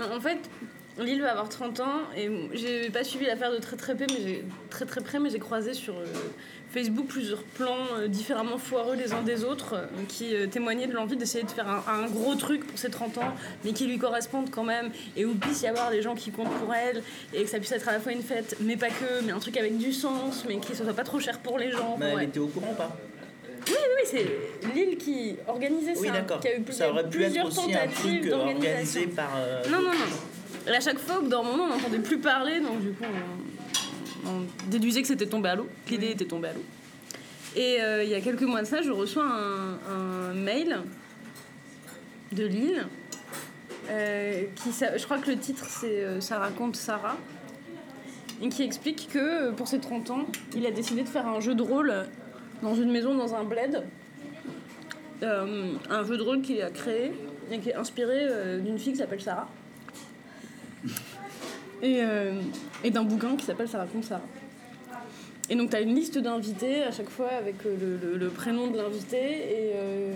En fait, Lille va avoir 30 ans et j'ai pas suivi l'affaire de très très près, mais j'ai très très près, mais j'ai croisé sur euh, Facebook plusieurs plans euh, différemment foireux les uns des autres euh, qui témoignaient de l'envie d'essayer de faire un, un gros truc pour ses 30 ans, mais qui lui correspondent quand même et où puisse y avoir des gens qui comptent pour elle et que ça puisse être à la fois une fête, mais pas que, mais un truc avec du sens, mais qui soit pas trop cher pour les gens. Mais elle était au courant ou pas? C'est Lille qui organisait ça, Oui, d'accord. qui a eu Ça aurait pu être plusieurs aussi tentatives euh, d'organisation. par. euh, Non, non, non. Et à chaque fois, au bout d'un moment, on n'entendait plus parler, donc du coup, on, on déduisait que c'était tombé à l'eau, que l'idée était tombée à l'eau. Et euh, il y a quelques mois de ça, je reçois un, un mail de Lille. euh, qui, je crois que le titre c'est Ça raconte Sarah. Et qui explique que pour ses 30 ans, il a décidé de faire un jeu de rôle dans une maison, dans un bled. Euh, un jeu de rôle qu'il a créé et qui est inspiré euh, d'une fille qui s'appelle Sarah. Et, euh, et d'un bouquin qui s'appelle Ça raconte Sarah. Et donc, tu as une liste d'invités à chaque fois avec le, le- le prénom de l'invité. Et euh,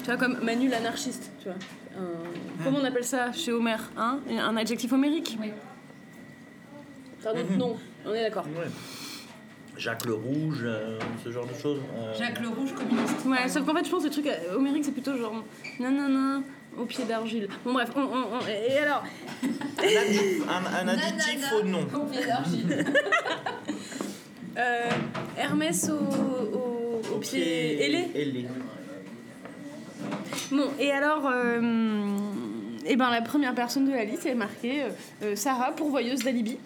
tu vois, comme Manu l'anarchiste, tu vois. Un- comment on appelle ça chez Homer hein? Un adjectif homérique? Oui. C'est un autre nom, on est d'accord. ouais. Jacques le Rouge, euh, ce genre de choses. euh, Jacques le Rouge communiste. Ouais, sauf qu'en fait, je pense que les trucs euh, homériques, c'est plutôt genre nanana au pied d'argile. Bon, bref, on, on- on- et alors un, un- un additif au nom. Au pied d'argile. euh, Hermès au, au, au pied ailé ailé. Bon, et alors, euh, eh ben, la première personne de la liste est marquée euh, euh, Sarah, pourvoyeuse d'alibi.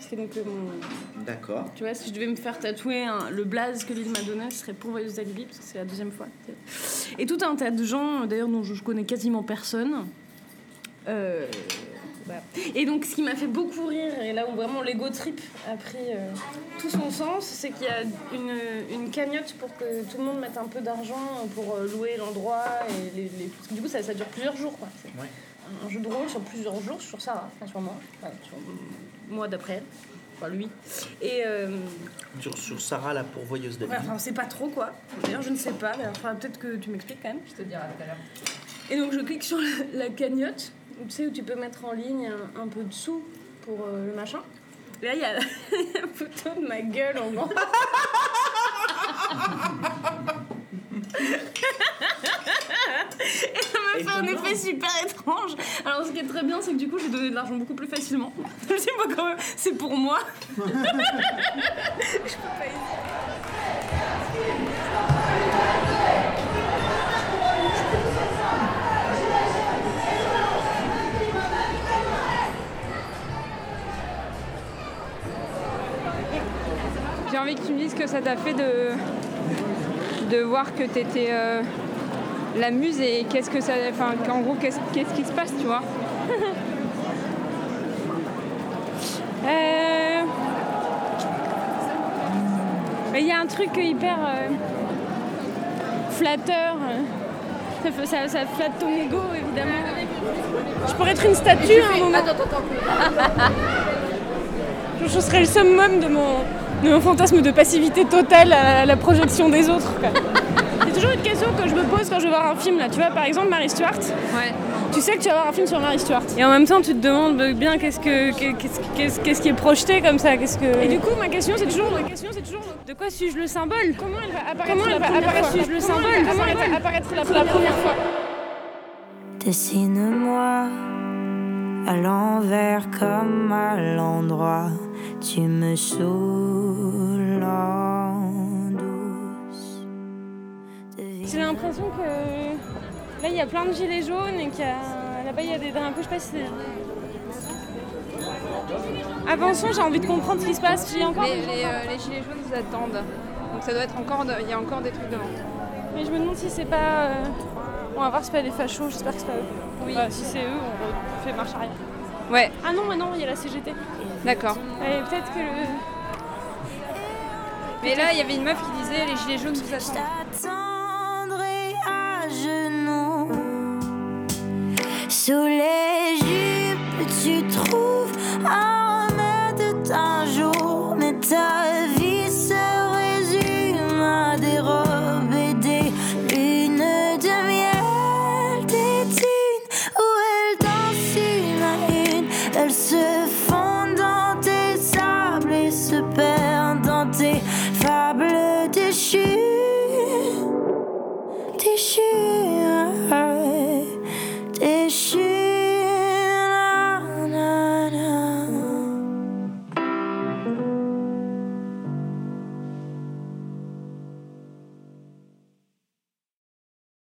C'est donc euh, mon. D'accord. Tu vois, si je devais me faire tatouer le blaze que l'île m'a donné, ce serait pourvoyeuse d'alibi, parce que c'est la deuxième fois. Et tout un tas de gens, d'ailleurs, dont je, je connais quasiment personne. Euh, voilà. Et donc, ce qui m'a fait beaucoup rire, et là où vraiment l'ego trip a pris euh, tout son sens, c'est qu'il y a une, une cagnotte pour que tout le monde mette un peu d'argent pour euh, louer l'endroit. Et les, les- parce que du coup, ça, ça dure plusieurs jours. Quoi. Ouais. un jeu de rôle sur plusieurs jours, sur Sarah, enfin sur moi, enfin, sur moi d'après lui. Et euh, Sur, sur Sarah, la pourvoyeuse ouais, d'alibi. enfin, on sait pas trop quoi. D'ailleurs, je ne sais pas. D'ailleurs, peut-être que tu m'expliques quand même. Je te dirai tout à l'heure. Et donc, je clique sur la, la cagnotte, où tu sais, où tu peux mettre en ligne un, un peu de sous pour euh, le machin. Et là, il y a une photo de ma gueule en grand. Fait un effet super étrange. Alors, ce qui est très bien, c'est que du coup, j'ai donné de l'argent beaucoup plus facilement. Je me suis dit, moi, quand même, c'est pour moi. Je peux pas. J'ai envie que tu me dises ce que ça t'a fait de, de voir que t'étais euh, la muse et qu'est-ce que ça. Enfin, qu'en gros, qu'est-ce qu'est-ce qui se passe, tu vois Euh, Il y a un truc hyper euh, flatteur. Ça, ça, ça flatte ton ego, évidemment. Je pourrais être une statue à un moment. Attends, attends, attends. Je, je serais le summum de mon, de mon fantasme de passivité totale à la projection des autres. quoi. Toujours une question que je me pose quand je vais voir un film. Là. Tu vois, par exemple, Mary Stuart. Ouais. Tu sais que tu vas voir un film sur Mary Stuart. Et en même temps, tu te demandes bien qu'est-ce, que, qu'est-ce, qu'est-ce, qu'est-ce qui est projeté comme ça. Qu'est-ce que... Et du coup, ma question, c'est toujours, ma question, c'est toujours de quoi suis-je le symbole? Comment elle va apparaître, Comment elle la, va apparaître? le symbole Comment elle va apparaître la, la première fois? Dessine-moi à l'envers comme à l'endroit. Tu me saoules l'impression que là il y a plein de gilets jaunes et qu'il y a là-bas il y a des drapés, je sais pas si c'est. Avançons, j'ai envie de comprendre ce qui se passe. J'ai encore. Les, les, euh, les gilets jaunes vous attendent. Donc ça doit être encore. Il y a encore des trucs devant. Mais je me demande si c'est pas. euh, On va voir si c'est pas les fachos, j'espère que c'est pas eux. Oui. Bah, si c'est eux, on fait marche arrière. Ouais, Ah non, mais non, il y a la CGT. d'accord. Et peut-être que le. Mais là, il y avait une meuf qui disait les gilets jaunes vous attendent. Sous les jupes, tu trouves un remède d'un jour, mais t'as